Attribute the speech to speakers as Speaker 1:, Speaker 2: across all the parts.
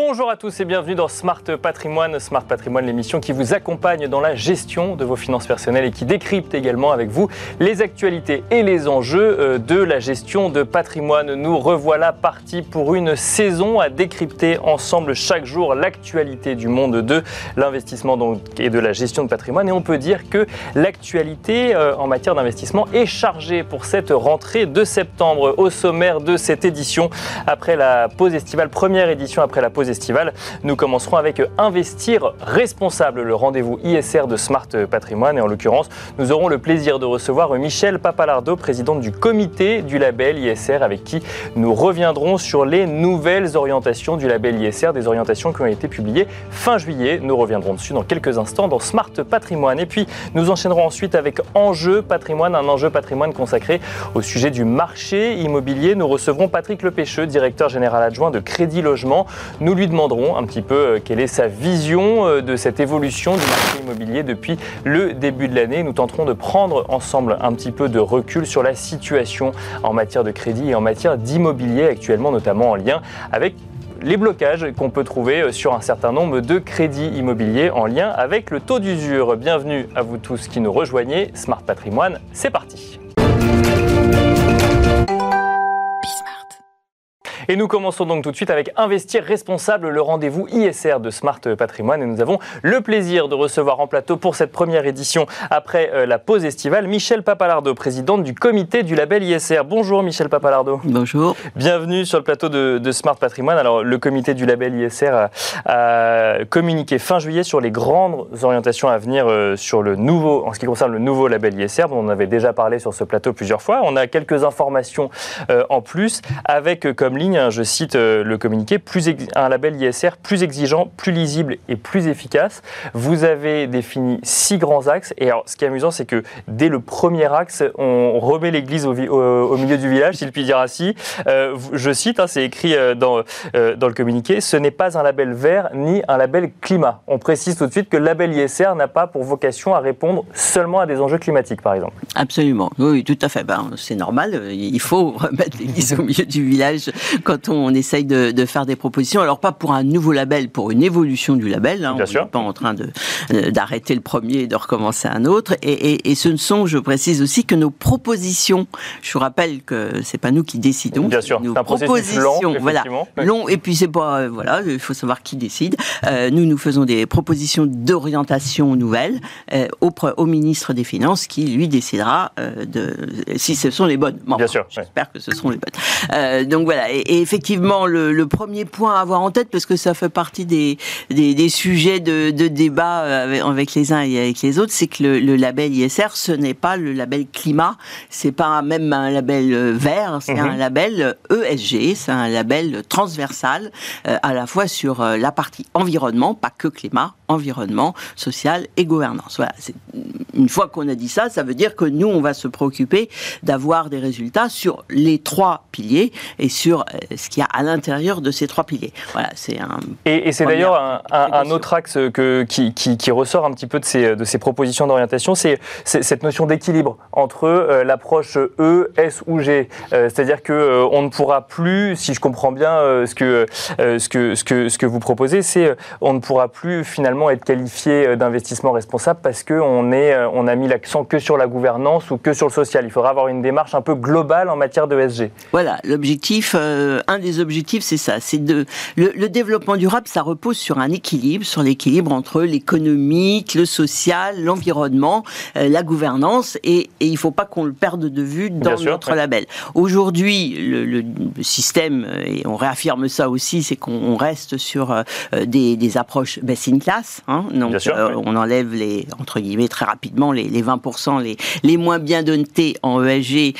Speaker 1: Bonjour à tous et bienvenue dans Smart Patrimoine. Smart Patrimoine, l'émission qui vous accompagne dans la gestion de vos finances personnelles et qui décrypte également avec vous les actualités et les enjeux euh, de la gestion de patrimoine. Nous revoilà partis pour une saison à décrypter ensemble chaque jour l'actualité du monde de l'investissement et de la gestion de patrimoine. Et on peut dire que l'actualité euh, en matière d'investissement est chargée pour cette rentrée de septembre au sommaire de cette édition après la pause estivale, première édition après la pause estivale. Nous commencerons avec Investir responsable, le rendez-vous ISR de Smart Patrimoine. Et en l'occurrence, nous aurons le plaisir de recevoir Michel Papalardo, présidente du comité du label ISR, avec qui nous reviendrons sur les nouvelles orientations du label ISR, des orientations qui ont été publiées fin juillet. Nous reviendrons dessus dans quelques instants dans Smart Patrimoine. Et puis, nous enchaînerons ensuite avec Enjeu Patrimoine, un enjeu patrimoine consacré au sujet du marché immobilier. Nous recevrons Patrick Lepêcheux, directeur général adjoint de Crédit Logement. Nous lui demanderons un petit peu euh, quelle est sa vision euh, de cette évolution du marché immobilier depuis le début de l'année. Nous tenterons de prendre ensemble un petit peu de recul sur la situation en matière de crédit et en matière d'immobilier actuellement, notamment en lien avec les blocages qu'on peut trouver euh, sur un certain nombre de crédits immobiliers en lien avec le taux d'usure. Bienvenue à vous tous qui nous rejoignez. Smart Patrimoine, c'est parti. Et nous commençons donc tout de suite avec Investir responsable, le rendez-vous ISR de Smart Patrimoine. Et nous avons le plaisir de recevoir en plateau pour cette première édition après euh, la pause estivale Michel Papalardo, présidente du comité du label ISR. Bonjour Michel Papalardo.
Speaker 2: Bonjour.
Speaker 1: Bienvenue sur le plateau de, Smart Patrimoine. Alors le comité du label ISR a, communiqué fin juillet sur les grandes orientations à venir euh, sur le nouveau, en ce qui concerne le nouveau label ISR, dont on avait déjà parlé sur ce plateau plusieurs fois. On a quelques informations euh, en plus avec comme ligne je cite euh, le communiqué, plus un label ISR plus exigeant, plus lisible et plus efficace. Vous avez défini six grands axes. Et alors, ce qui est amusant, c'est que dès le premier axe, on remet l'église au, milieu du village, si je puis dire ainsi. Euh, je cite, hein, c'est écrit euh, dans, le communiqué, ce n'est pas un label vert ni un label climat. On précise tout de suite que le label ISR n'a pas pour vocation à répondre seulement à des enjeux climatiques, par exemple.
Speaker 2: Absolument, oui, tout à fait. Ben, c'est normal, il faut remettre l'église au milieu du village quand on essaye de, faire des propositions. Alors pas pour un nouveau label, pour une évolution du label. Hein. on n'est pas en train de, d'arrêter le premier et de recommencer un autre. Et, ce ne sont, je précise aussi, que nos propositions. Je vous rappelle que c'est pas nous qui décidons.
Speaker 1: Bien sûr,
Speaker 2: nos
Speaker 1: un propositions, long,
Speaker 2: voilà, long. Et puis c'est pas, euh, voilà, il faut savoir qui décide. Euh, nous, nous faisons des propositions d'orientation nouvelles euh, au, au, ministre des Finances, qui lui décidera de si ce sont les bonnes.
Speaker 1: Bien sûr.
Speaker 2: J'espère que ce seront les bonnes. donc voilà. et effectivement le, premier point à avoir en tête, parce que ça fait partie des, des, sujets de, débat euh, avec, les uns et avec les autres, c'est que le, label ISR, ce n'est pas le label climat, c'est pas même un label euh, vert, c'est un mhm. label ESG, c'est un label transversal, euh, à la fois sur la partie environnement, pas que climat, environnement, social et gouvernance. Voilà. Une fois qu'on a dit ça, ça veut dire que nous, on va se préoccuper d'avoir des résultats sur les trois piliers et sur ce qui a à l'intérieur de ces trois piliers. Voilà, c'est un.
Speaker 1: Et, c'est d'ailleurs un, autre axe que, qui, qui, ressort un petit peu de ces, de ces propositions d'orientation, c'est cette notion d'équilibre entre euh, l'approche E, S ou G. Euh, c'est-à-dire que euh, on ne pourra plus, si je comprends bien ce que ce que ce que ce que vous proposez, c'est on ne pourra plus finalement être qualifié d'investissement responsable parce que on est on a mis l'accent que sur la gouvernance ou que sur le social. Il faudra avoir une démarche un peu globale en matière de SG.
Speaker 2: Voilà, l'objectif, un des objectif, c'est ça. C'est de le, développement durable, ça repose sur un équilibre, sur l'équilibre entre l'économique, le social, l'environnement, euh, la gouvernance, et, et il faut pas qu'on le perde de vue dans notre label. Aujourd'hui, le, système, et on réaffirme ça aussi, c'est qu'on reste sur euh, des, des, approches best in class. Hein, donc, euh, on enlève les entre guillemets très rapidement les, les 20% les, les moins bien dotés en ESG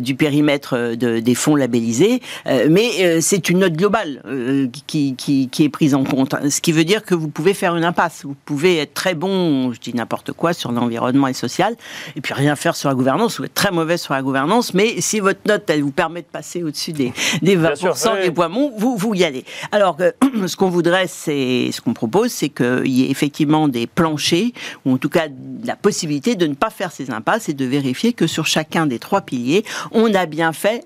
Speaker 2: du périmètre de, des fonds labellisés, mais euh, c'est une note globale euh, qui, qui, est prise en compte. Ce qui veut dire que vous pouvez faire une impasse. Vous pouvez être très bon, je dis n'importe quoi, sur l'environnement et social, et puis rien faire sur la gouvernance, ou être très mauvais sur la gouvernance, mais si votre note, elle vous permet de passer au-dessus des, des 20% des points vous, vous y allez. Alors, ce qu'on voudrait, c'est, ce qu'on propose, c'est qu'il y ait effectivement des planchers, ou en tout cas la possibilité de ne pas faire ces impasses et de vérifier que sur chacun des trois piliers, on a bien fait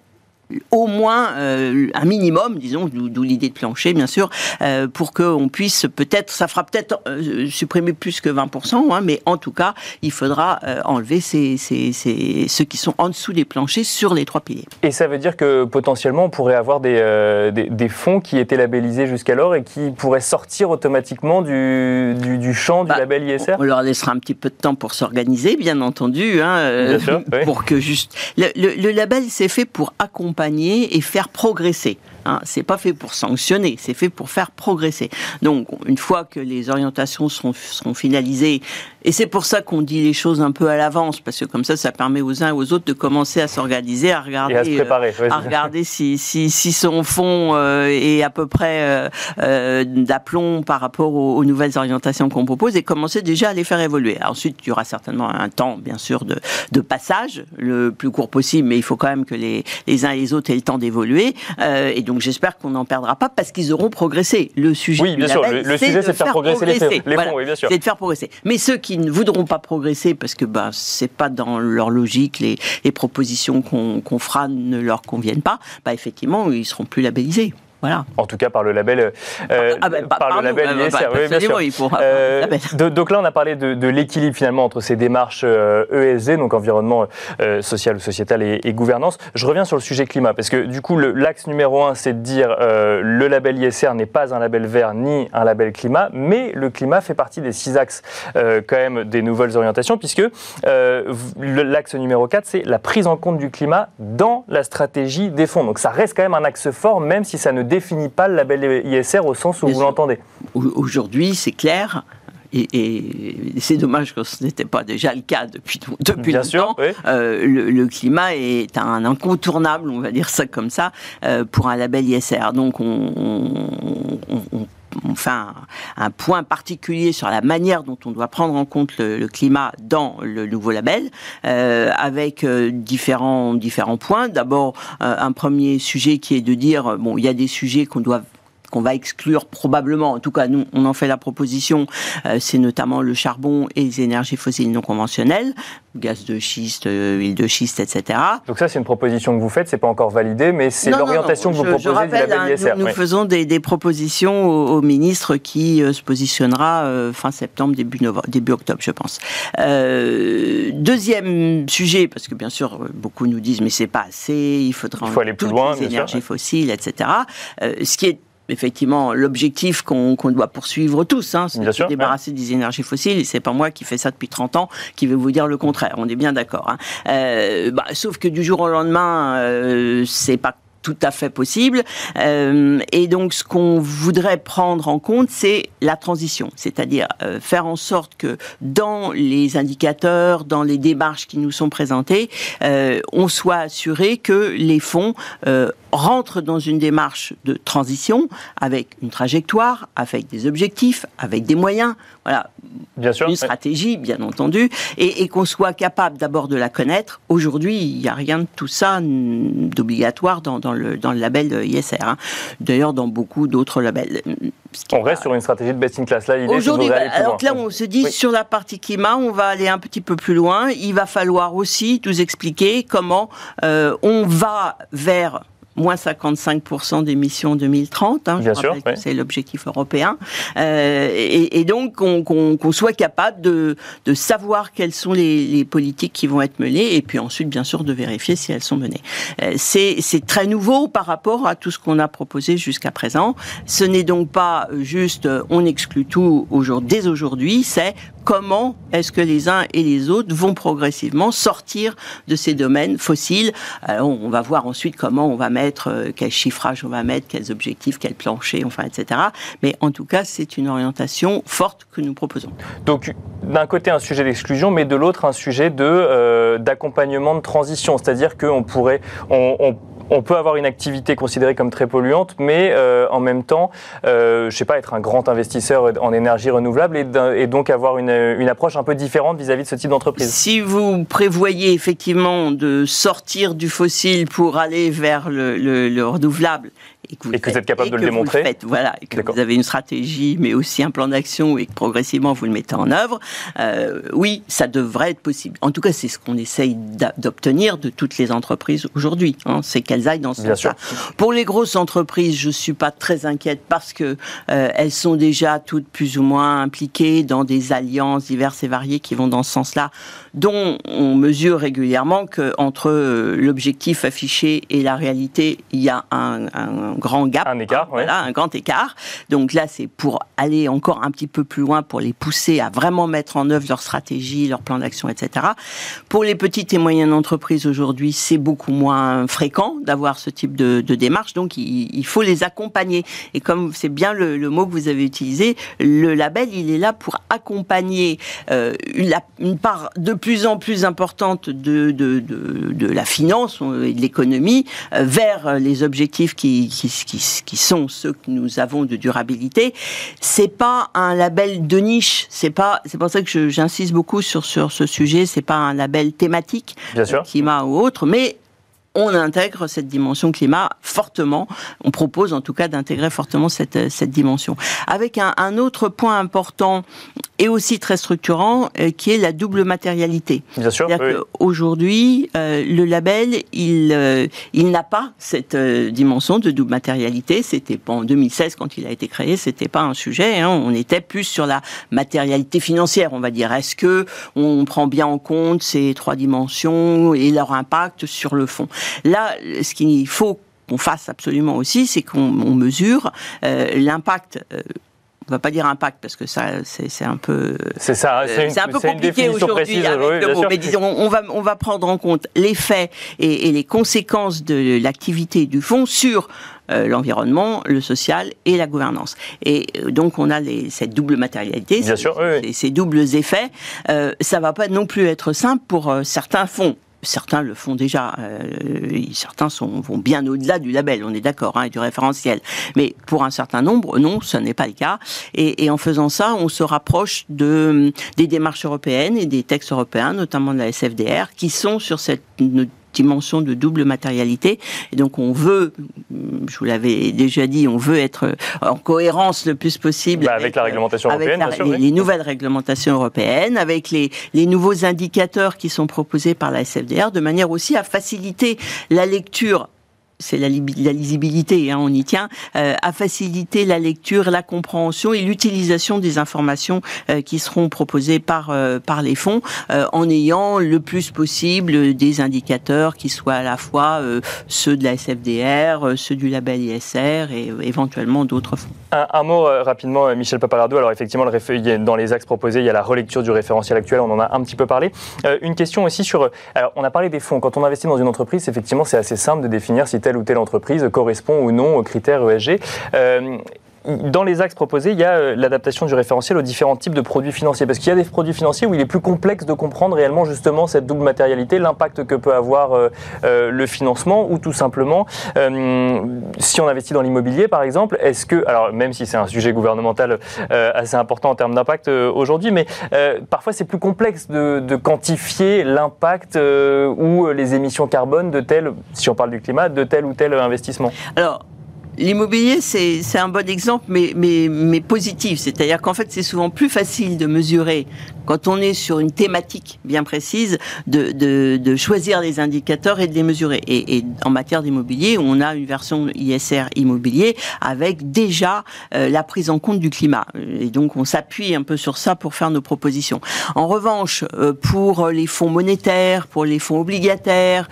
Speaker 2: au moins euh, un minimum, disons, d'où l'idée de plancher, bien sûr, euh, pour qu'on puisse peut-être, ça fera peut-être euh, supprimer plus que 20%, hein, mais en tout cas, il faudra enlever ces, ces, ces, ceux qui sont en dessous des planchers sur les trois piliers.
Speaker 1: Et ça veut dire que potentiellement, on pourrait avoir des, des, des fonds qui étaient labellisés jusqu'alors et qui pourraient sortir automatiquement du, du, champ du bah, label ISR
Speaker 2: On leur laissera un petit peu de temps pour s'organiser, bien entendu, hein, bien sûr, pour que juste... Le, le, le label, c'est fait pour accompagner et faire progresser. Hein, c'est pas fait pour sanctionner, c'est fait pour faire progresser. Donc, une fois que les orientations seront, seront finalisées, et c'est pour ça qu'on dit les choses un peu à l'avance, parce que comme ça, ça permet aux uns et aux autres de commencer à s'organiser, à regarder, à,
Speaker 1: euh,
Speaker 2: regarder si, si, si, son fond euh, est à peu près euh, d'aplomb par rapport aux, nouvelles orientations qu'on propose, et commencer déjà à les faire évoluer. ensuite, il y aura certainement un temps, bien sûr, de, de passage, le plus court possible, mais il faut quand même que les, les uns et les autres aient le temps d'évoluer. et donc, j'espère qu'on n'en perdra pas parce qu'ils auront progressé. Le sujet,
Speaker 1: oui, bien sûr, le, sujet, c'est de faire progresser, les, fonds, oui, bien sûr.
Speaker 2: C'est de faire progresser. Mais ceux qui ne voudront pas progresser parce que bah, c'est pas dans leur logique, les, les propositions qu'on fera ne leur conviennent pas, bah, effectivement, ils seront plus labellisés. Voilà.
Speaker 1: En tout cas par le label, euh, ah, bah, par, le label ISR. Bah, oui, bien sûr. Euh, donc là, on a parlé de, l'équilibre finalement entre ces démarches ESG, euh, e donc environnement social ou sociétal et, gouvernance. Je reviens sur le sujet climat parce que du coup, l'axe numéro un, c'est de dire le label ISR n'est pas un label vert ni un label climat, mais le climat fait partie des six axes quand même des nouvelles orientations puisque l'axe numéro 4, c'est la prise en compte du climat dans la stratégie des fonds. Donc ça reste quand même un axe fort, même si ça ne définit pas le label ISR au sens où vous l'entendez.
Speaker 2: Aujourd'hui, c'est clair. Et, c'est dommage que ce n'était pas déjà le cas depuis, depuis
Speaker 1: Bien
Speaker 2: longtemps.
Speaker 1: Sûr, euh,
Speaker 2: le, climat est un incontournable, on va dire ça comme ça, euh, pour un label ISR. Donc on, on enfin un point particulier sur la manière dont on doit prendre en compte le, climat dans le nouveau label, euh, avec euh, différents différents points. D'abord, euh, un premier sujet qui est de dire bon, il y a des sujets qu'on doit qu'on va exclure probablement, en tout cas nous on en fait la proposition, euh, c'est notamment le charbon et les énergies fossiles non conventionnelles, gaz de schiste, euh, huile de schiste, etc.
Speaker 1: Donc ça c'est une proposition que vous faites, c'est pas encore validé, mais c'est l'orientation que vous proposez rappelle, du label ISR.
Speaker 2: Nous, faisons des, propositions au, ministre qui euh, se positionnera fin septembre, début, novembre, début octobre je pense. deuxième sujet, parce que bien sûr beaucoup nous disent mais c'est pas assez, il faudra
Speaker 1: il faut aller plus loin,
Speaker 2: les énergies fossiles, etc. ce qui est effectivement l'objectif qu'on doit poursuivre tous, hein, c'est de se débarrasser des énergies fossiles. Et c'est pas moi qui fais ça depuis 30 ans qui vais vous dire le contraire. On est bien d'accord. Hein. Euh, bah, sauf que du jour au lendemain, euh, c'est pas tout à fait possible. Euh, et donc, ce qu'on voudrait prendre en compte, c'est la transition, c'est-à-dire euh, faire en sorte que dans les indicateurs, dans les démarches qui nous sont présentées, euh, on soit assuré que les fonds rentrent dans une démarche de transition avec une trajectoire, avec des objectifs, avec des moyens. Voilà,
Speaker 1: bien sûr,
Speaker 2: une stratégie, bien entendu, et, qu'on soit capable d'abord de la connaître. Aujourd'hui, il n'y a rien de tout ça d'obligatoire dans, dans, le, dans le label ISR. Hein. D'ailleurs, dans beaucoup d'autres labels.
Speaker 1: On reste sur une stratégie de best in class. Là,
Speaker 2: Aujourd'hui, alors là, on se dit sur la partie climat, on va aller un petit peu plus loin. Il va falloir aussi nous expliquer comment euh, on va vers moins 55% d'émissions 2030. Hein,
Speaker 1: Bien sûr,
Speaker 2: c'est l'objectif européen. Euh, et, donc qu'on soit capable de, de, savoir quelles sont les, les, politiques qui vont être menées, et puis ensuite, bien sûr, de vérifier si elles sont menées. Euh, c'est très nouveau par rapport à tout ce qu'on a proposé jusqu'à présent. Ce n'est donc pas juste euh, on exclut tout dès aujourd'hui, c'est comment est-ce que les uns et les autres vont progressivement sortir de ces domaines fossiles. Alors, on va voir ensuite comment on va mettre, euh, quel chiffrage on va mettre, quels objectifs, quel plancher, enfin, etc. Mais en tout cas, c'est une orientation forte que nous proposons.
Speaker 1: Donc, d'un côté, un sujet d'exclusion, mais de l'autre, un sujet de euh, d'accompagnement de transition. C'est-à-dire qu'on pourrait, on on peut avoir une activité considérée comme très polluante, mais euh, en même temps, euh, je sais pas, être un grand investisseur en énergie renouvelable et, donc avoir une, approche un peu différente vis-à-vis de ce type d'entreprise.
Speaker 2: Si vous prévoyez effectivement de sortir du fossile pour aller vers le renouvelable
Speaker 1: et que vous, êtes capable de le démontrer.
Speaker 2: voilà, et que vous avez une stratégie, mais aussi un plan d'action et que progressivement vous le mettez en œuvre, euh, oui, ça devrait être possible. En tout cas, c'est ce qu'on essaye d'obtenir de toutes les entreprises aujourd'hui. Hein, c'est qu'elles aillent dans ce sens-là. Pour les grosses entreprises, je suis pas très inquiète parce que euh, elles sont déjà toutes plus ou moins impliquées dans des alliances diverses et variées qui vont dans ce sens-là, dont on mesure régulièrement que entre euh, l'objectif affiché et la réalité, il y a un, un grand gap.
Speaker 1: Un écart,
Speaker 2: hein, voilà, un grand écart. Donc là, c'est pour aller encore un petit peu plus loin, pour les pousser à vraiment mettre en œuvre leur stratégie, leur plan d'action, etc. Pour les petites et moyennes entreprises aujourd'hui, c'est beaucoup moins fréquent d'avoir ce type de, de démarche, donc il, il, faut les accompagner. Et comme c'est bien le, le, mot que vous avez utilisé, le label, il est là pour accompagner euh, une, une, part de plus en plus importante de, de, de, de la finance et de l'économie euh, vers les objectifs qui, qui, qui, qui, sont ceux que nous avons de durabilité. C'est pas un label de niche. C'est pas. C'est pour ça que j'insiste beaucoup sur sur ce sujet. C'est pas un label thématique,
Speaker 1: Bien sûr.
Speaker 2: climat ou autre, mais on intègre cette dimension climat fortement. On propose en tout cas d'intégrer fortement cette, cette dimension. Avec un, un, autre point important et aussi très structurant, euh, qui est la double matérialité.
Speaker 1: Bien sûr. Oui.
Speaker 2: Aujourd'hui, euh, le label, il, euh, il n'a pas cette euh, dimension de double matérialité. C'était pas en 2016 quand il a été créé, c'était pas un sujet. Hein. On était plus sur la matérialité financière, on va dire. Est-ce que on prend bien en compte ces trois dimensions et leur impact sur le fond? Là, ce qu'il faut qu'on fasse absolument aussi, c'est qu'on mesure euh, l'impact. Euh, on va pas dire impact parce que ça c'est un peu
Speaker 1: c'est ça
Speaker 2: c'est euh, un peu compliqué aujourd'hui mais disons on va on va prendre en compte les faits et, et les conséquences de l'activité du fonds sur euh, l'environnement, le social et la gouvernance. Et euh, donc on a les, cette double matérialité,
Speaker 1: Bien sûr, oui, oui.
Speaker 2: ces doubles effets. Euh, ça va pas non plus être simple pour certains fonds certains le font déjà, euh, certains sont, vont bien au-delà du label, on est d'accord, hein, et du référentiel. Mais pour un certain nombre, non, ce n'est pas le cas. Et, et, en faisant ça, on se rapproche de, des démarches européennes et des textes européens, notamment de la SFDR, qui sont sur cette dimension de double matérialité. Et donc on veut, je vous l'avais déjà dit, on veut être en cohérence le plus possible
Speaker 1: bah, avec, avec, la réglementation européenne,
Speaker 2: la,
Speaker 1: sûr,
Speaker 2: les,
Speaker 1: oui.
Speaker 2: les, nouvelles réglementations européennes, avec les, les nouveaux indicateurs qui sont proposés par la SFDR, de manière aussi à faciliter la lecture c'est la, lisibilité, hein, on y tient, euh, à faciliter la lecture, la compréhension et l'utilisation des informations euh, qui seront proposées par euh, par les fonds, en ayant le plus possible des indicateurs qui soient à la fois ceux de la SFDR, ceux du label ISR et éventuellement d'autres fonds.
Speaker 1: Un, mot rapidement, Michel Papalardo. Alors effectivement, dans les axes proposés, il y a la relecture du référentiel actuel. On en a un petit peu parlé. une question aussi sur. Alors, on a parlé des fonds. Quand on investit dans une entreprise, effectivement, c'est assez simple de définir si telle ou telle entreprise correspond ou non aux critères ESG. Euh, dans les axes proposés, il y a l'adaptation du référentiel aux différents types de produits financiers. Parce qu'il y a des produits financiers où il est plus complexe de comprendre réellement justement cette double matérialité, l'impact que peut avoir euh, euh, le financement, ou tout simplement, euh, si on investit dans l'immobilier par exemple, est-ce que, alors même si c'est un sujet gouvernemental euh, assez important en termes d'impact euh, aujourd'hui, mais parfois c'est plus complexe de, de quantifier l'impact ou les émissions carbone de tel, si on parle du climat, de tel ou tel investissement.
Speaker 2: Alors, L'immobilier, c'est un bon exemple, mais, mais, mais positif. C'est-à-dire qu'en fait, c'est souvent plus facile de mesurer, quand on est sur une thématique bien précise, de, de, de choisir les indicateurs et de les mesurer. Et, et en matière d'immobilier, on a une version ISR immobilier avec déjà euh, la prise en compte du climat. Et donc, on s'appuie un peu sur ça pour faire nos propositions. En revanche, euh, pour les fonds monétaires, pour les fonds obligataires,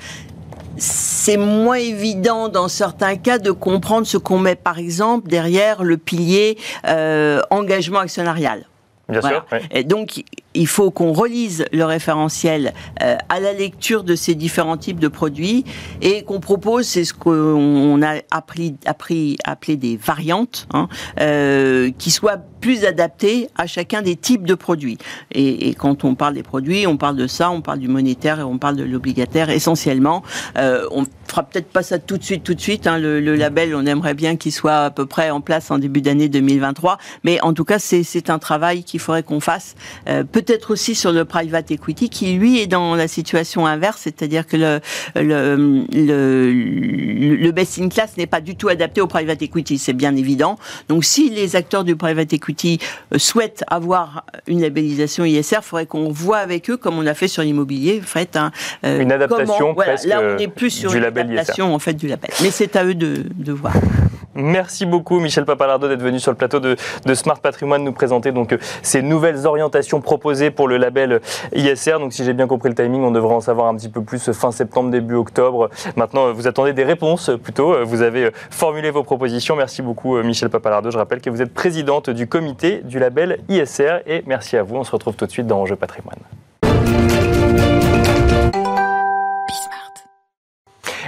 Speaker 2: c'est moins évident dans certains cas de comprendre ce qu'on met par exemple derrière le pilier euh, engagement actionnarial.
Speaker 1: Bien voilà. sûr. Oui.
Speaker 2: Et donc, il faut qu'on relise le référentiel euh, à la lecture de ces différents types de produits et qu'on propose, c'est ce qu'on a appris, appris, appelé des variantes, hein, euh, qui soient plus adaptées à chacun des types de produits. Et, et, quand on parle des produits, on parle de ça, on parle du monétaire et on parle de l'obligataire essentiellement. Euh, on fera peut-être pas ça tout de suite, tout de suite. Hein, le, le, label, on aimerait bien qu'il soit à peu près en place en début d'année 2023, mais en tout cas, c'est un travail qu'il faudrait qu'on fasse. Euh, peut peut-être aussi sur le private equity qui lui est dans la situation inverse, c'est-à-dire que le, le, le, le best in class n'est pas du tout adapté au private equity, c'est bien évident. Donc si les acteurs du private equity euh, souhaitent avoir une labellisation ISR, il faudrait qu'on voit avec eux, comme on a fait sur l'immobilier, en fait,
Speaker 1: hein, une adaptation presque
Speaker 2: là on est plus sur une adaptation en fait du label. Mais c'est à eux de, de voir.
Speaker 1: Merci beaucoup Michel Papalardo d'être venu sur le plateau de, Smart Patrimoine nous présenter donc euh, ces nouvelles orientations proposées pour le label ISR. Donc si j'ai bien compris le timing, on devrait en savoir un petit peu plus fin septembre, début octobre. Maintenant, vous attendez des réponses plutôt. Vous avez formulé vos propositions. Merci beaucoup Michel Papalardo. Je rappelle que vous êtes présidente du comité du label ISR et merci à vous. On se retrouve tout de suite dans Enjeu Patrimoine.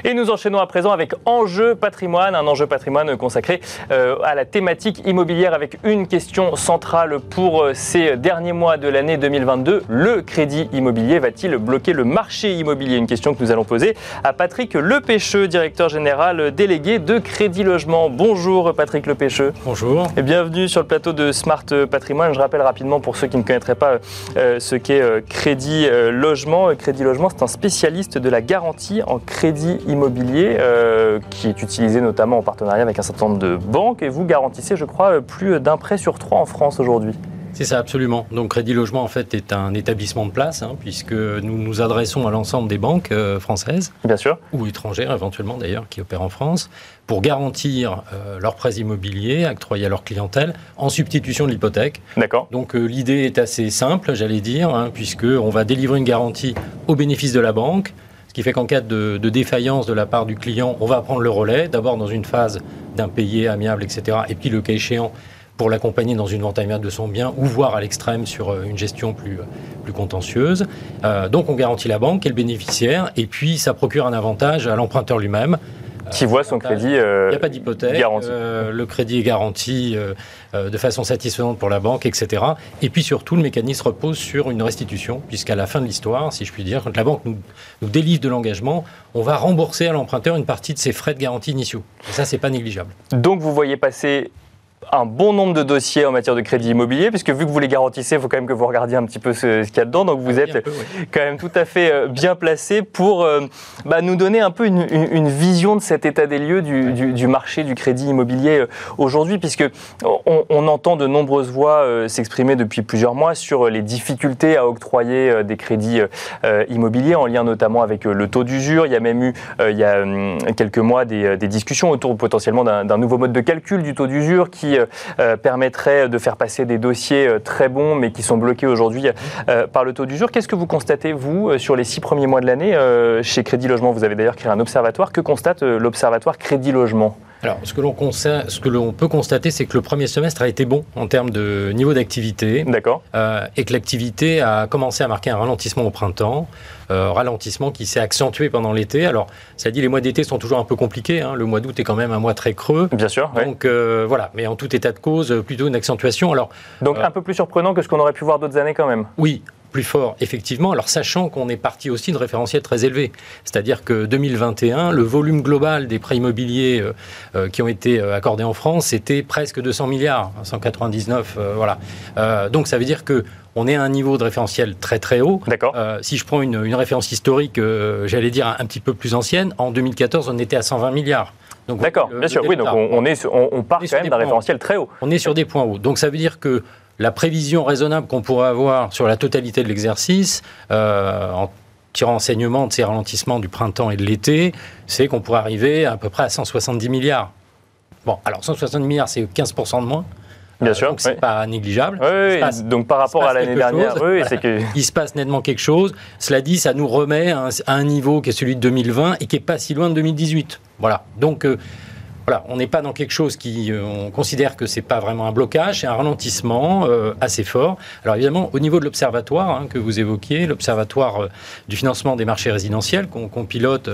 Speaker 1: Et nous enchaînons à présent avec Enjeu patrimoine, un enjeu patrimoine consacré euh, à la thématique immobilière avec une question centrale pour euh, ces derniers mois de l'année 2022. Le crédit immobilier va-t-il bloquer le marché immobilier? Une question que nous allons poser à Patrick Lepêcheux, directeur général délégué de Crédit Logement. Bonjour Patrick Lepêcheux.
Speaker 3: Bonjour.
Speaker 1: Et bienvenue sur le plateau de Smart Patrimoine. Je rappelle rapidement pour ceux qui ne connaîtraient pas euh, ce qu'est Crédit Logement. Crédit Logement, c'est un spécialiste de la garantie en crédit immobilier euh, qui est utilisé notamment en partenariat avec un certain nombre de banques et vous garantissez, je crois, plus d'un prêt sur trois en France aujourd'hui.
Speaker 3: C'est ça, absolument. Donc Crédit Logement, en fait, est un établissement de place, hein, puisque nous nous adressons à l'ensemble des banques euh, françaises.
Speaker 1: Bien sûr.
Speaker 3: Ou étrangères, éventuellement, d'ailleurs, qui opèrent en France, pour garantir euh, leurs prêts immobiliers octroyés à leur clientèle en substitution de l'hypothèque.
Speaker 1: D'accord.
Speaker 3: Donc l'idée est assez simple, j'allais dire, hein, puisqu'on va délivrer une garantie au bénéfice de la banque, qui fait qu'en cas de, défaillance de la part du client, on va prendre le relais, d'abord dans une phase d'impayé amiable, etc. Et puis le cas échéant, pour l'accompagner dans une vente amiable de son bien ou voire à l'extrême sur euh, une gestion plus, plus contentieuse. Euh, donc on garantit la banque et le bénéficiaire et puis ça procure un avantage à l'emprunteur lui-même
Speaker 1: qui voit son crédit
Speaker 3: euh, Il n'y a pas d'hypothèque. Euh, le crédit est garanti euh, de façon satisfaisante pour la banque, etc. Et puis surtout, le mécanisme repose sur une restitution, puisqu'à la fin de l'histoire, si je puis dire, quand la banque nous, nous délivre de l'engagement, on va rembourser à l'emprunteur une partie de ses frais de garantie initiaux. Et ça, c'est pas négligeable.
Speaker 1: Donc vous voyez passer un bon nombre de dossiers en matière de crédit immobilier, puisque vu que vous les garantissez, il faut quand même que vous regardiez un petit peu ce, qu'il y a dedans. Donc vous êtes quand même tout à fait euh, bien placé pour euh, bah, nous donner un peu une, vision de cet état des lieux du, marché du crédit immobilier euh, aujourd'hui, puisque on, entend de nombreuses voix s'exprimer depuis plusieurs mois sur les difficultés à octroyer des crédits immobiliers, en lien notamment avec le taux d'usure. Il y a même eu, il y a hum, quelques mois, des, des discussions autour potentiellement d'un nouveau mode de calcul du taux d'usure qui euh, euh, permettrait de faire passer des dossiers euh, très bons, mais qui sont bloqués aujourd'hui par le taux d'usure. Qu'est-ce que vous constatez, vous, sur les six premiers mois de l'année chez Crédit Logement? Vous avez d'ailleurs créé un observatoire. Que constate l'observatoire Crédit Logement?
Speaker 3: Alors, ce que l'on ce que l'on peut constater, c'est que le premier semestre a été bon en termes de niveau d'activité.
Speaker 1: D'accord.
Speaker 3: et que l'activité a commencé à marquer un ralentissement au printemps. Euh, ralentissement qui s'est accentué pendant l'été. Alors, ça dit, les mois d'été sont toujours un peu compliqués. Hein. Le mois d'août est quand même un mois très creux.
Speaker 1: Bien sûr.
Speaker 3: Donc euh, voilà, mais en tout état de cause, plutôt une accentuation. Alors,
Speaker 1: donc euh, un peu plus surprenant que ce qu'on aurait pu voir d'autres années quand même.
Speaker 3: Oui, plus fort, effectivement. Alors, sachant qu'on est parti aussi de référentiels très élevés. C'est-à-dire que 2021, le volume global des prêts immobiliers qui ont été accordés en France, était presque 200 milliards, 199, voilà. donc, ça veut dire que on est à un niveau de référentiel très très haut.
Speaker 1: D'accord. Euh,
Speaker 3: si je prends une, référence historique, euh, j'allais dire un, petit peu plus ancienne, en 2014, on était à 120 milliards.
Speaker 1: D'accord, bien sûr, oui, donc on, est, on, part quand même d'un référentiel très haut.
Speaker 3: On est sur des points hauts. Donc ça veut dire que la prévision raisonnable qu'on pourrait avoir sur la totalité de l'exercice, euh, en tirant enseignement de ces ralentissements du printemps et de l'été, c'est qu'on pourrait arriver à, à peu près à 170 milliards. Bon, alors 170 milliards, c'est 15% de moins.
Speaker 1: Bien sûr.
Speaker 3: Donc, c'est pas négligeable.
Speaker 1: Oui, donc, par rapport à l'année dernière, c'est que.
Speaker 3: Il se passe nettement quelque chose. Cela dit, ça nous remet à un, niveau qui est celui de 2020 et qui est pas si loin de 2018. Voilà. Donc, euh, voilà, on n'est pas dans quelque chose qui, euh, on considère que c'est pas vraiment un blocage, c'est un ralentissement euh, assez fort. Alors évidemment, au niveau de l'observatoire hein, que vous évoquiez, l'observatoire euh, du financement des marchés résidentiels qu'on pilote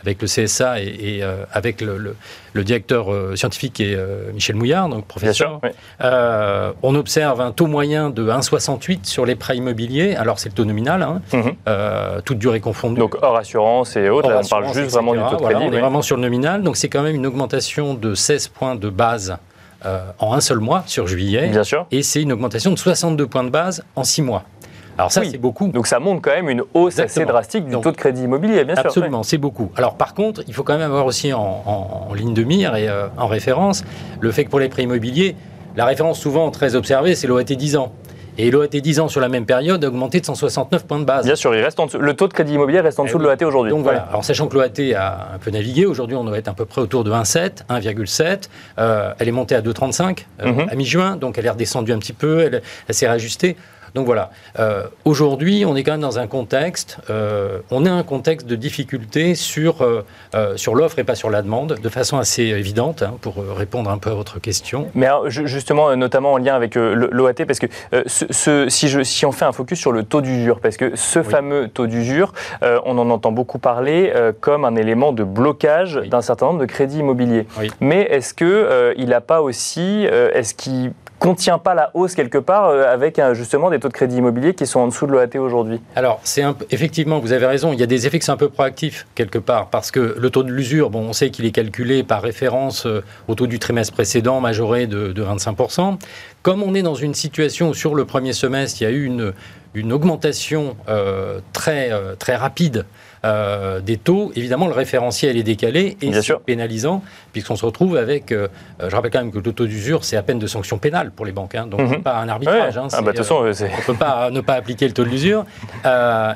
Speaker 3: avec le CSA et, avec le, directeur scientifique est Michel Mouillard, donc professeur. on observe un taux moyen de 1,68 sur les prêts immobiliers. Alors c'est le taux nominal, hein, mhm. toute durée confondue.
Speaker 1: Donc hors assurance et autres, on parle juste vraiment du taux de crédit.
Speaker 3: on est vraiment sur le nominal, donc c'est quand même une augmentation de 16 points de base euh, en un seul mois sur juillet.
Speaker 1: Bien sûr.
Speaker 3: Et c'est une augmentation de 62 points de base en 6 mois. Alors ça, c'est beaucoup.
Speaker 1: Donc ça montre quand même une hausse assez drastique du taux de crédit immobilier, bien
Speaker 3: sûr. Absolument, c'est beaucoup. Alors par contre, il faut quand même avoir aussi en, ligne de mire et euh, en référence le fait que pour les prêts immobiliers, la référence souvent très observée, c'est l'OAT 10 ans. Et l'OAT 10 ans sur la même période a augmenté de 169 points de base.
Speaker 1: Bien sûr, il reste en dessous. le taux de crédit immobilier reste en dessous de l'OAT aujourd'hui.
Speaker 3: Donc voilà, alors sachant que l'OAT a un peu navigué, aujourd'hui on doit être à peu près autour de 1,7, 1,7. Euh, elle est montée à 2,35 euh, mhm. à mi-juin, donc elle est redescendue un petit peu, elle, elle s'est réajustée. Donc voilà, euh, aujourd'hui, on est quand même dans un contexte, euh, on a un contexte de difficulté sur, euh, sur l'offre et pas sur la demande, de façon assez évidente, hein, pour répondre un peu à votre question.
Speaker 1: Mais justement, notamment en lien avec l'OAT, parce que ce, si, je, si on fait un focus sur le taux d'usure, parce que ce fameux taux d'usure, on en entend beaucoup parler comme un élément de blocage d'un certain nombre de crédits immobiliers. Mais est-ce qu'il n'a pas aussi, est-ce qu'il contient pas la hausse quelque part euh, avec justement des taux de crédit immobilier qui sont en dessous de l'OAT aujourd'hui
Speaker 3: Alors, c'est effectivement, vous avez raison, il y a des effets qui sont un peu proactifs quelque part parce que le taux de l'usure, bon, on sait qu'il est calculé par référence euh, au taux du trimestre précédent majoré de, 25%. Comme on est dans une situation où sur le premier semestre, il y a eu une, une augmentation euh, très, très rapide euh, des taux, évidemment, le référentiel est décalé et c'est pénalisant, puisqu'on se retrouve avec. Euh, je rappelle quand même que le taux d'usure, c'est à peine de sanctions pénales pour les banques, hein, donc mhm. pas un arbitrage. Hein,
Speaker 1: ah bah, façon,
Speaker 3: euh, on ne peut pas ne pas appliquer le taux de l'usure.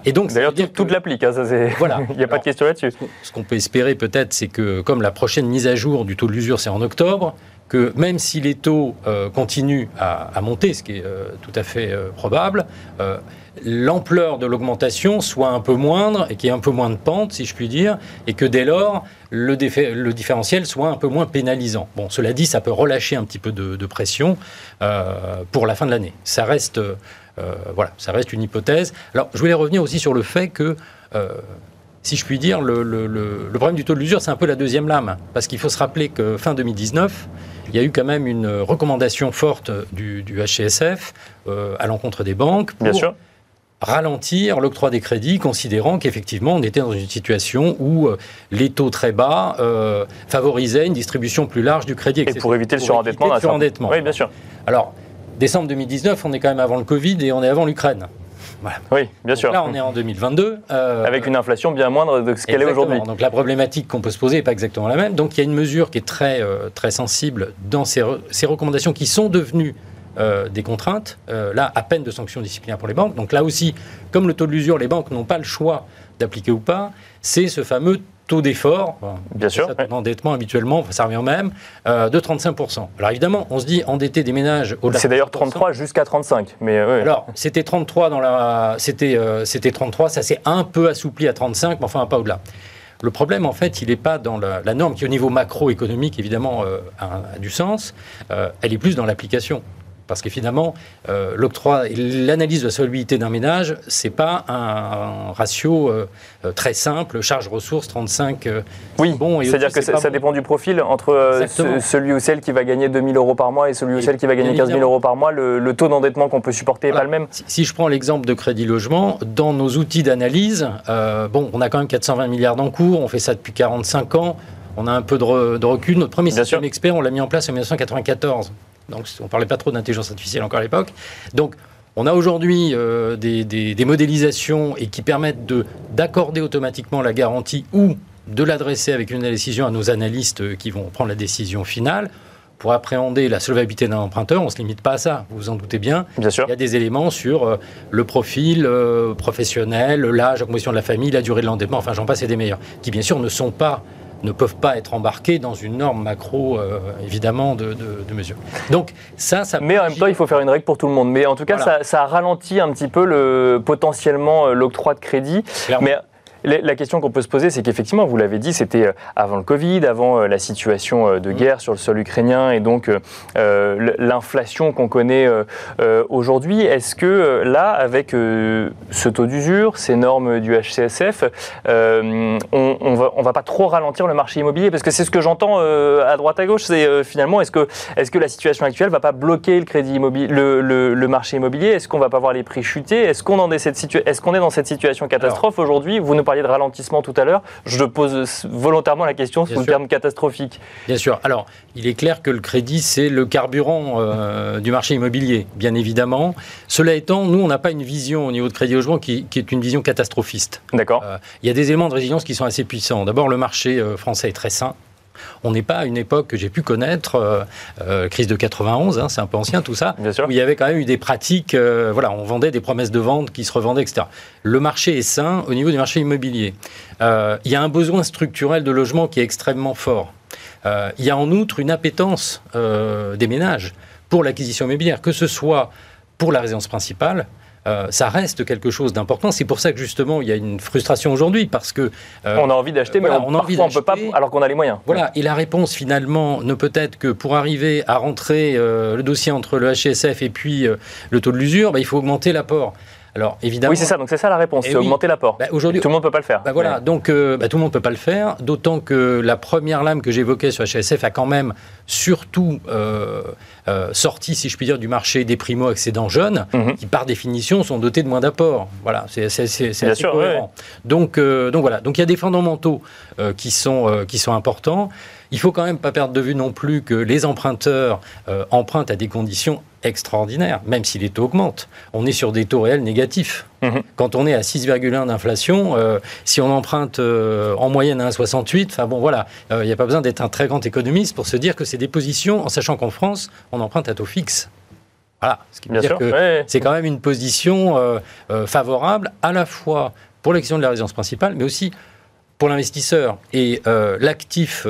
Speaker 1: et donc, d'ailleurs, tout, toute l'applique. Hein, voilà. Il n'y a pas de question là-dessus.
Speaker 3: Ce qu'on peut espérer peut-être, c'est que comme la prochaine mise à jour du taux de l'usure, c'est en octobre, que même si les taux continuent à, monter, ce qui est tout à fait probable, l'ampleur de l'augmentation soit un peu moindre et qu'il y ait un peu moins de pente, si je puis dire, et que dès lors, le, différentiel soit un peu moins pénalisant. Bon, cela dit, ça peut relâcher un petit peu de, pression euh, pour la fin de l'année. Ça reste, euh, voilà, ça reste une hypothèse. Alors, je voulais revenir aussi sur le fait que euh, si je puis dire, le, problème du taux de l'usure, c'est un peu la deuxième lame. Parce qu'il faut se rappeler que fin 2019, il y a eu quand même une recommandation forte du, du HCSF à l'encontre des banques
Speaker 1: pour Bien sûr
Speaker 3: ralentir l'octroi des crédits, considérant qu'effectivement on était dans une situation où euh, les taux très bas euh, favorisaient une distribution plus large du crédit.
Speaker 1: Et pour éviter le surendettement.
Speaker 3: Oui, bien sûr. Alors, décembre 2019, on est quand même avant le Covid et on est avant l'Ukraine.
Speaker 1: Oui, bien sûr.
Speaker 3: Là, on est en 2022.
Speaker 1: Euh, Avec une inflation bien moindre de ce qu'elle est aujourd'hui.
Speaker 3: Donc la problématique qu'on peut se poser n'est pas exactement la même. Donc il y a une mesure qui est très, très sensible dans ces, ces recommandations qui sont devenues euh, des contraintes, euh, là, à peine de sanctions disciplinaires pour les banques. Donc là aussi, comme le taux de l'usure, les banques n'ont pas le choix d'appliquer ou pas, c'est ce fameux taux d'effort,
Speaker 1: bien sûr,
Speaker 3: d'endettement habituellement, ça revient même, euh, de 35%. Alors évidemment, on se dit endetter des ménages
Speaker 1: au C'est d'ailleurs 33 jusqu'à 35. Mais
Speaker 3: Alors c'était 33 dans la, c'était c'était 33, ça s'est un peu assoupli à 35, mais enfin pas au-delà. Le problème, en fait, il n'est pas dans la, norme qui, au niveau macroéconomique, évidemment, a, du sens. elle est plus dans l'application. Parce que finalement, euh, l'octroi, l'analyse de la solvabilité d'un ménage, c'est pas un, ratio euh, euh, très simple, charge-ressources 35.
Speaker 1: oui, bon, c'est-à-dire que ça, dépend du profil entre celui ou celle qui va gagner 2000 euros par mois et celui ou celle qui va gagner 15 000 euros par mois. Le, taux d'endettement qu'on peut supporter n'est pas le même.
Speaker 3: Si, je prends l'exemple de crédit logement, dans nos outils d'analyse, bon, on a quand même 420 milliards d'encours, on fait ça depuis 45 ans. On a un peu de, recul. Notre premier système expert, on l'a mis en place en 1994. Donc on ne parlait pas trop d'intelligence artificielle encore à l'époque. Donc on a aujourd'hui euh, des, modélisations et qui permettent d'accorder automatiquement la garantie ou de l'adresser avec une décision à nos analystes qui vont prendre la décision finale. Pour appréhender la solvabilité d'un emprunteur, on ne se limite pas à ça, vous vous en doutez bien.
Speaker 1: Bien sûr.
Speaker 3: Il y a des éléments sur euh, le profil euh, professionnel, l'âge, la composition de la famille, la durée de l'endettement, enfin j'en passe et des meilleurs, qui bien sûr ne sont pas ne peuvent pas être embarqués dans une norme macro, euh, évidemment, de, de, mesures.
Speaker 1: Donc, ça, ça. Mais en même temps, il faut faire une règle pour tout le monde. Mais en tout cas, ça, ça, ralentit un petit peu le, potentiellement euh, l'octroi de crédit. Mais la question qu'on peut se poser, c'est qu'effectivement, vous l'avez dit, c'était euh, avant le Covid, avant euh, la situation euh, de mm. guerre sur le sol ukrainien et donc l'inflation qu'on connaît aujourd'hui. Est-ce que là, avec ce taux d'usure, ces normes du HCSF, on, on, va, va pas trop ralentir le marché immobilier? Parce que c'est ce que j'entends à droite à gauche, c'est finalement, est-ce que, est que la situation actuelle va pas bloquer le crédit immobilier, le, marché immobilier? Est-ce qu'on va pas voir les prix chuter? Est-ce qu'on est, est dans cette situation catastrophe aujourd'hui? Vous ne parliez de ralentissement tout à l'heure. Je pose volontairement la question sous le terme catastrophique.
Speaker 3: Bien sûr. Alors, il est clair que le crédit, c'est le carburant euh, du marché immobilier, bien évidemment. Cela étant, nous, on n'a pas une vision au niveau de crédit logement qui, est une vision catastrophiste.
Speaker 1: D'accord.
Speaker 3: il y a des éléments de résilience qui sont assez puissants. D'abord, le marché français est très sain. On n'est pas à une époque que j'ai pu connaître, euh, euh, crise de 91, hein, c'est un peu ancien tout ça, où il y avait quand même eu des pratiques, euh, voilà, on vendait des promesses de vente qui se revendaient, etc. Le marché est sain au niveau du marché immobilier. il y a un besoin structurel de logement qui est extrêmement fort. il y a en outre une appétence des ménages pour l'acquisition immobilière, que ce soit pour la résidence principale, euh, ça reste quelque chose d'important. C'est pour ça que justement il y a une frustration aujourd'hui parce que
Speaker 1: euh, on a envie d'acheter, mais on, parfois on peut pas alors qu'on a les moyens.
Speaker 3: Voilà. Et la réponse finalement ne peut être que pour arriver à rentrer euh, le dossier entre le HSF et puis le taux de l'usure, bah, il faut augmenter l'apport.
Speaker 1: Alors évidemment. Oui, c'est ça. Donc c'est ça la réponse, eh c'est augmenter l'apport. Bah, aujourd'hui, tout le monde peut pas le faire.
Speaker 3: Bah, voilà. Donc euh, bah, tout le monde peut pas le faire. D'autant que la première lame que j'évoquais sur HSF a quand même surtout euh, euh, sorti, si je puis dire, du marché des primo accédants jeunes, mhm. qui par définition sont dotés de moins d'apport. Voilà, c'est assez sûr, cohérent. Donc donc voilà. Donc il y a des fondamentaux qui sont qui sont importants. Il faut quand même pas perdre de vue non plus que les emprunteurs empruntent à des conditions extraordinaire, même si les taux augmentent. On est sur des taux réels négatifs. Mhm. Quand on est à 6,1 d'inflation, euh, si on emprunte euh, en moyenne à 1,68, enfin bon voilà, il euh, n'y a pas besoin d'être un très grand économiste pour se dire que c'est des positions, en sachant qu'en France, on emprunte à taux fixe. Voilà, ce qui veut dire que c'est quand même une position favorable à la fois pour l'action de la résidence principale, mais aussi pour l'investisseur. Et l'actif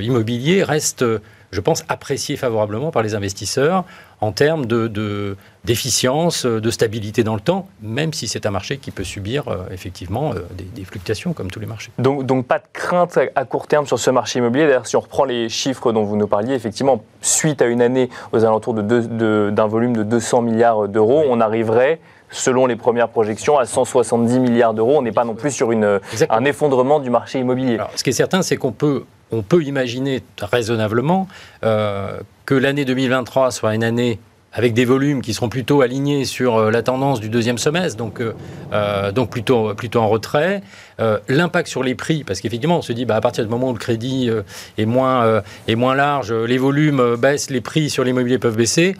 Speaker 3: immobilier reste je pense, apprécié favorablement par les investisseurs en termes de, d'efficience, de, stabilité dans le temps, même si c'est un marché qui peut subir euh, effectivement euh, des, fluctations comme tous les marchés.
Speaker 1: Donc, donc pas de crainte à court terme sur ce marché immobilier. D'ailleurs, si on reprend les chiffres dont vous nous parliez, effectivement, suite à une année aux alentours d'un volume de 200 milliards d'euros, on arriverait selon les premières projections, à 170 milliards d'euros. On n'est pas non plus sur une, un effondrement du marché immobilier.
Speaker 3: ce qui est certain, c'est qu'on peut on peut imaginer raisonnablement euh, que l'année 2023 soit une année avec des volumes qui seront plutôt alignés sur euh, la tendance du deuxième semestre, donc, euh, donc plutôt, plutôt en retrait. L'impact sur les prix, parce qu'effectivement, on se dit, bah, à partir du moment où le crédit est, moins, est moins large, les volumes baissent, les prix sur l'immobilier peuvent baisser.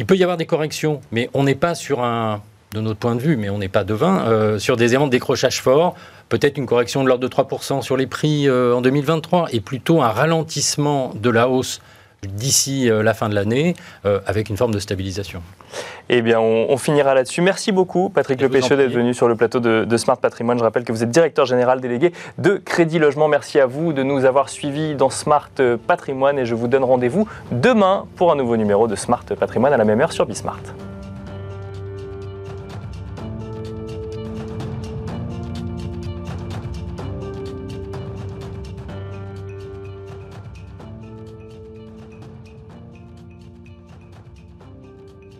Speaker 3: Il peut y avoir des corrections, mais on n'est pas sur un, de notre point de vue, mais on n'est pas devin, sur des éléments de décrochage fort. Peut-être une correction de l'ordre de 3% sur les prix euh, en 2023 et plutôt un ralentissement de la hausse d'ici euh, la fin de l'année euh, avec une forme de stabilisation.
Speaker 1: Eh bien, on, finira là-dessus. Merci beaucoup, Patrick Lepêcheux, d'être venu sur le plateau de, de, Smart Patrimoine. Je rappelle que vous êtes directeur général délégué de Crédit Logement. Merci à vous de nous avoir suivis dans Smart Patrimoine et je vous donne rendez-vous demain pour un nouveau numéro de Smart Patrimoine à la même heure sur Bismart.